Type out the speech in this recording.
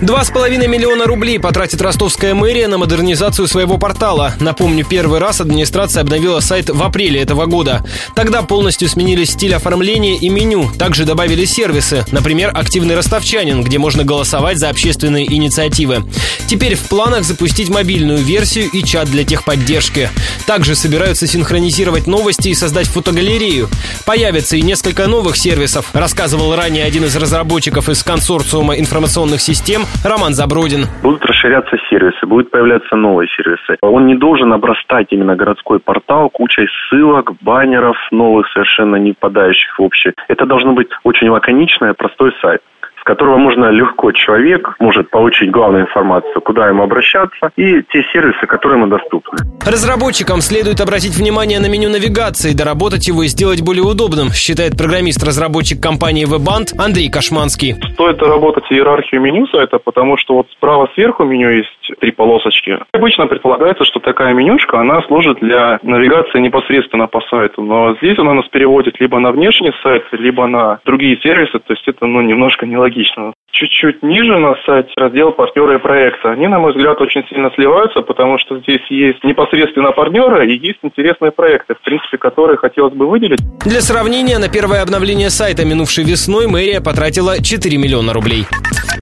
2,5 миллиона рублей потратит ростовская мэрия на модернизацию своего портала. Напомню, первый раз администрация обновила сайт в апреле этого года. Тогда полностью сменили стиль оформления и меню. Также добавили сервисы. Например, «Активный ростовчанин», где можно голосовать за общественные инициативы. Теперь в планах запустить мобильную версию и чат для техподдержки. Также собираются синхронизировать новости и создать фотогалерею. Появится и несколько новых сервисов, рассказывал ранее один из разработчиков из консорциума информационных систем Роман Забродин. Будут расширяться сервисы, будут появляться новые сервисы. Он не должен обрастать именно городской портал кучей ссылок, баннеров новых, совершенно не впадающих в общее. Это должно быть очень лаконичный, простой сайт которого можно легко человек может получить главную информацию, куда ему обращаться, и те сервисы, которые ему доступны. Разработчикам следует обратить внимание на меню навигации, доработать его и сделать более удобным, считает программист-разработчик компании WebBand Андрей Кашманский. Стоит доработать иерархию меню сайта, потому что вот справа сверху меню есть три полосочки. Обычно предполагается, что такая менюшка, она служит для навигации непосредственно по сайту, но здесь она нас переводит либо на внешний сайт, либо на другие сервисы, то есть это ну, немножко нелогично логично. Чуть-чуть ниже на сайте раздел партнеры и проекты. Они, на мой взгляд, очень сильно сливаются, потому что здесь есть непосредственно партнеры и есть интересные проекты, в принципе, которые хотелось бы выделить. Для сравнения, на первое обновление сайта минувшей весной мэрия потратила 4 миллиона рублей.